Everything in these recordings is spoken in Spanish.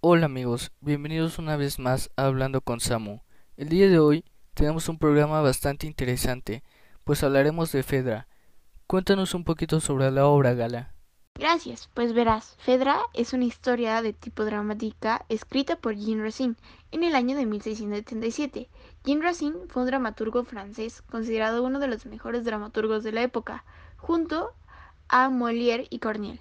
Hola amigos, bienvenidos una vez más a Hablando con Samu. El día de hoy tenemos un programa bastante interesante, pues hablaremos de Fedra. Cuéntanos un poquito sobre la obra, Gala. Gracias, pues verás, Fedra es una historia de tipo dramática escrita por Jean Racine en el año de 1677. Jean Racine fue un dramaturgo francés considerado uno de los mejores dramaturgos de la época, junto a Molière y Corneille.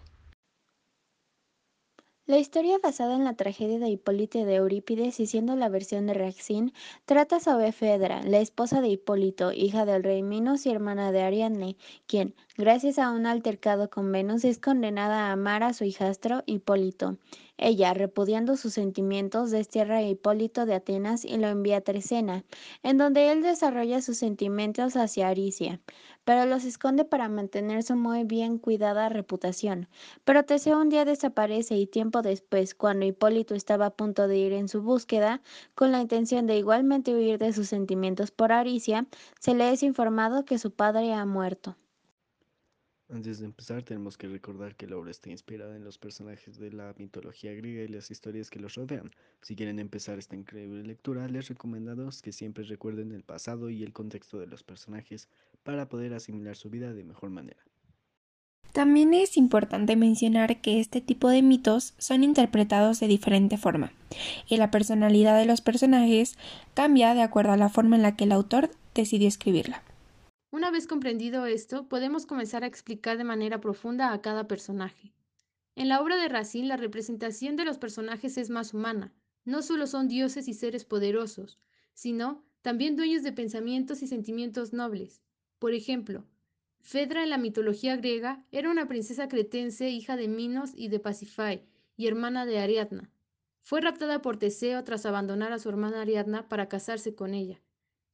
La historia basada en la tragedia de Hipólito de Eurípides y siendo la versión de Racine, trata sobre Fedra, la esposa de Hipólito, hija del rey Minos y hermana de Ariadne, quien, gracias a un altercado con Venus, es condenada a amar a su hijastro Hipólito. Ella, repudiando sus sentimientos, destierra a Hipólito de Atenas y lo envía a Trecena, en donde él desarrolla sus sentimientos hacia Aricia, pero los esconde para mantener su muy bien cuidada reputación. Pero Teseo un día desaparece y tiempo después, cuando Hipólito estaba a punto de ir en su búsqueda, con la intención de igualmente huir de sus sentimientos por Aricia, se le es informado que su padre ha muerto. Antes de empezar, tenemos que recordar que la obra está inspirada en los personajes de la mitología griega y las historias que los rodean. Si quieren empezar esta increíble lectura, les recomendamos que siempre recuerden el pasado y el contexto de los personajes para poder asimilar su vida de mejor manera. También es importante mencionar que este tipo de mitos son interpretados de diferente forma, y la personalidad de los personajes cambia de acuerdo a la forma en la que el autor decidió escribirla. Una vez comprendido esto, podemos comenzar a explicar de manera profunda a cada personaje. En la obra de Racine, la representación de los personajes es más humana. No solo son dioses y seres poderosos, sino también dueños de pensamientos y sentimientos nobles. Por ejemplo, Fedra en la mitología griega era una princesa cretense, hija de Minos y de Pasifae, y hermana de Ariadna. Fue raptada por Teseo tras abandonar a su hermana Ariadna para casarse con ella.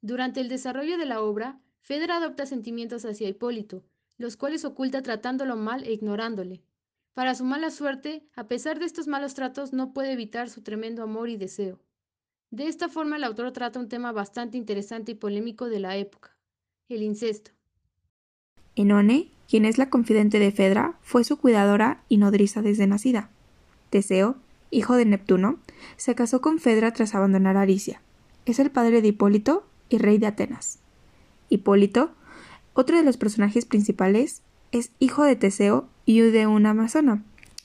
Durante el desarrollo de la obra, Fedra adopta sentimientos hacia Hipólito, los cuales oculta tratándolo mal e ignorándole. Para su mala suerte, a pesar de estos malos tratos, no puede evitar su tremendo amor y deseo. De esta forma, el autor trata un tema bastante interesante y polémico de la época, el incesto. Enone, quien es la confidente de Fedra, fue su cuidadora y nodriza desde nacida. Teseo, hijo de Neptuno, se casó con Fedra tras abandonar Aricia. Es el padre de Hipólito y rey de Atenas. Hipólito, otro de los personajes principales, es hijo de Teseo y de una amazona.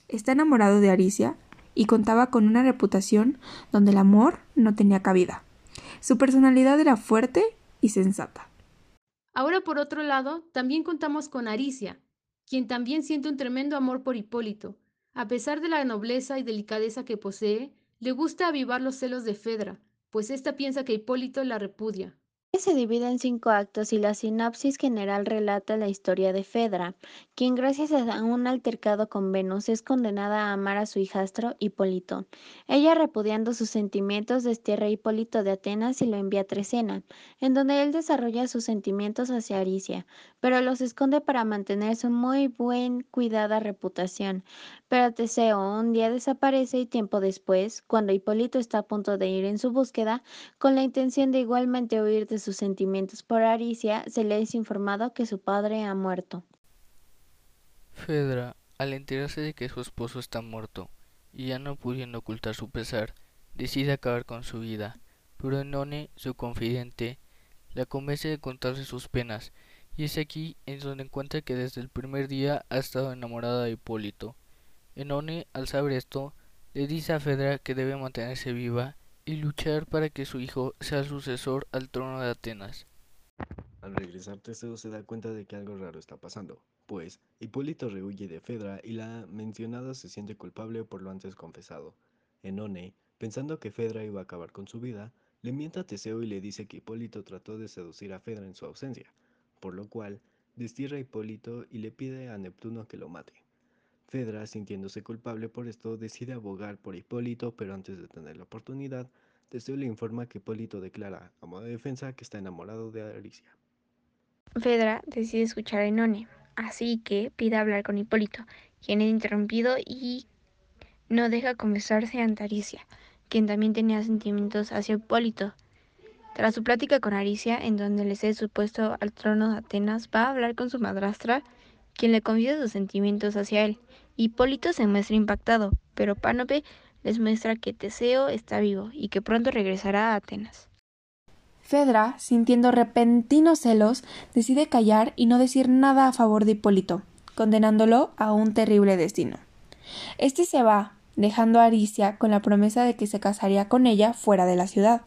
Está enamorado de Aricia y contaba con una reputación donde el amor no tenía cabida. Su personalidad era fuerte y sensata. Ahora, por otro lado, también contamos con Aricia, quien también siente un tremendo amor por Hipólito. A pesar de la nobleza y delicadeza que posee, le gusta avivar los celos de Fedra, pues ésta piensa que Hipólito la repudia se divide en cinco actos y la sinopsis general relata la historia de Fedra, quien gracias a un altercado con Venus es condenada a amar a su hijastro Hipólito. Ella, repudiando sus sentimientos, destierra a Hipólito de Atenas y lo envía a Trecena, en donde él desarrolla sus sentimientos hacia Aricia, pero los esconde para mantener su muy buen cuidada reputación. Pero Teseo un día desaparece y tiempo después, cuando Hipólito está a punto de ir en su búsqueda, con la intención de igualmente huir de sus sentimientos por Aricia, se le es informado que su padre ha muerto. Fedra, al enterarse de que su esposo está muerto y ya no pudiendo ocultar su pesar, decide acabar con su vida, pero Enone, su confidente, la convence de contarse sus penas, y es aquí en donde encuentra que desde el primer día ha estado enamorada de Hipólito. Enone, al saber esto, le dice a Fedra que debe mantenerse viva y luchar para que su hijo sea sucesor al trono de Atenas. Al regresar Teseo se da cuenta de que algo raro está pasando, pues Hipólito rehuye de Fedra y la mencionada se siente culpable por lo antes confesado. Enone, pensando que Fedra iba a acabar con su vida, le miente a Teseo y le dice que Hipólito trató de seducir a Fedra en su ausencia, por lo cual destierra a Hipólito y le pide a Neptuno que lo mate. Fedra, sintiéndose culpable por esto, decide abogar por Hipólito, pero antes de tener la oportunidad, Teseo le informa que Hipólito declara, a modo de defensa, que está enamorado de Aricia. Fedra decide escuchar a Enone, así que pide hablar con Hipólito, quien es interrumpido y no deja confesarse ante Aricia, quien también tenía sentimientos hacia Hipólito. Tras su plática con Aricia, en donde le cede su puesto al trono de Atenas, va a hablar con su madrastra, quien le confiesa sus sentimientos hacia él. Hipólito se muestra impactado, pero Pánope les muestra que Teseo está vivo y que pronto regresará a Atenas. Fedra, sintiendo repentinos celos, decide callar y no decir nada a favor de Hipólito, condenándolo a un terrible destino. Este se va, dejando a Aricia con la promesa de que se casaría con ella fuera de la ciudad.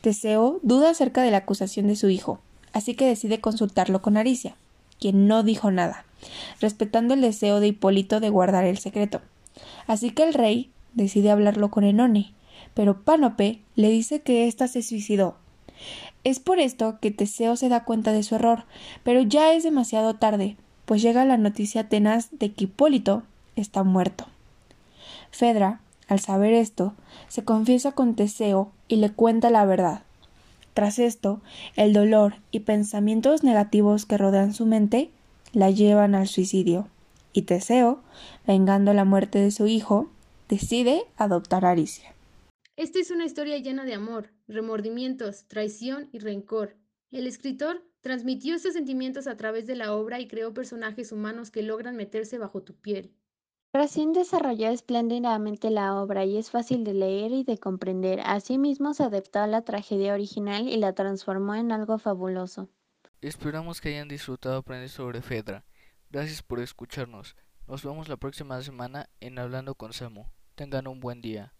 Teseo duda acerca de la acusación de su hijo, así que decide consultarlo con Aricia, quien no dijo nada, respetando el deseo de Hipólito de guardar el secreto. Así que el rey decide hablarlo con Enone, pero Pánope le dice que ésta se suicidó es por esto que Teseo se da cuenta de su error, pero ya es demasiado tarde, pues llega la noticia tenaz de que Hipólito está muerto. Fedra, al saber esto, se confiesa con Teseo y le cuenta la verdad. Tras esto, el dolor y pensamientos negativos que rodean su mente la llevan al suicidio, y Teseo, vengando la muerte de su hijo, decide adoptar a Aricia. Esta es una historia llena de amor, remordimientos, traición y rencor. El escritor transmitió estos sentimientos a través de la obra y creó personajes humanos que logran meterse bajo tu piel. Racine desarrolló espléndidamente la obra y es fácil de leer y de comprender. Asimismo, se adaptó a la tragedia original y la transformó en algo fabuloso. Esperamos que hayan disfrutado aprender sobre Fedra. Gracias por escucharnos. Nos vemos la próxima semana en Hablando con Samu. Tengan un buen día.